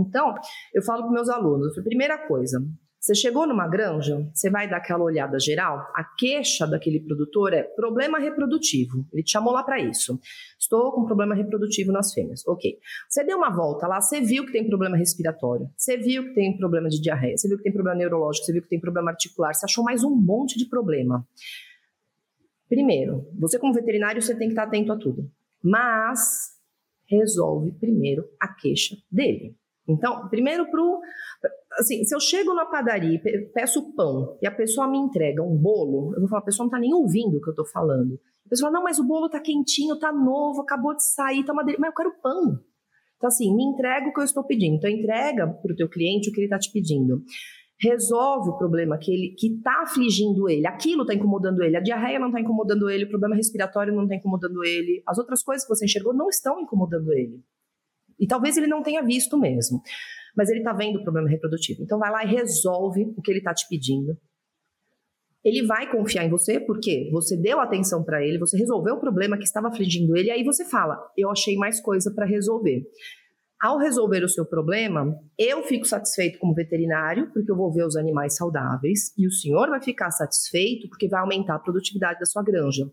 Então, eu falo para meus alunos: primeira coisa, você chegou numa granja, você vai dar aquela olhada geral. A queixa daquele produtor é problema reprodutivo. Ele te chamou lá para isso. Estou com problema reprodutivo nas fêmeas. Ok. Você deu uma volta lá, você viu que tem problema respiratório, você viu que tem problema de diarreia, você viu que tem problema neurológico, você viu que tem problema articular, você achou mais um monte de problema. Primeiro, você como veterinário, você tem que estar atento a tudo. Mas resolve primeiro a queixa dele. Então, primeiro pro assim, se eu chego na padaria e peço pão e a pessoa me entrega um bolo, eu vou falar, a pessoa não tá nem ouvindo o que eu tô falando. A pessoa fala, não, mas o bolo tá quentinho, tá novo, acabou de sair, tá uma delícia. Mas eu quero pão. Então, assim, me entrega o que eu estou pedindo. Então, entrega para o teu cliente o que ele está te pedindo. Resolve o problema que ele que está afligindo ele. Aquilo está incomodando ele. A diarreia não está incomodando ele. O problema respiratório não está incomodando ele. As outras coisas que você enxergou não estão incomodando ele. E talvez ele não tenha visto mesmo mas ele está vendo o problema reprodutivo. Então vai lá e resolve o que ele está te pedindo. Ele vai confiar em você porque você deu atenção para ele, você resolveu o problema que estava afligindo ele, e aí você fala: Eu achei mais coisa para resolver. Ao resolver o seu problema, eu fico satisfeito como veterinário, porque eu vou ver os animais saudáveis, e o senhor vai ficar satisfeito porque vai aumentar a produtividade da sua granja.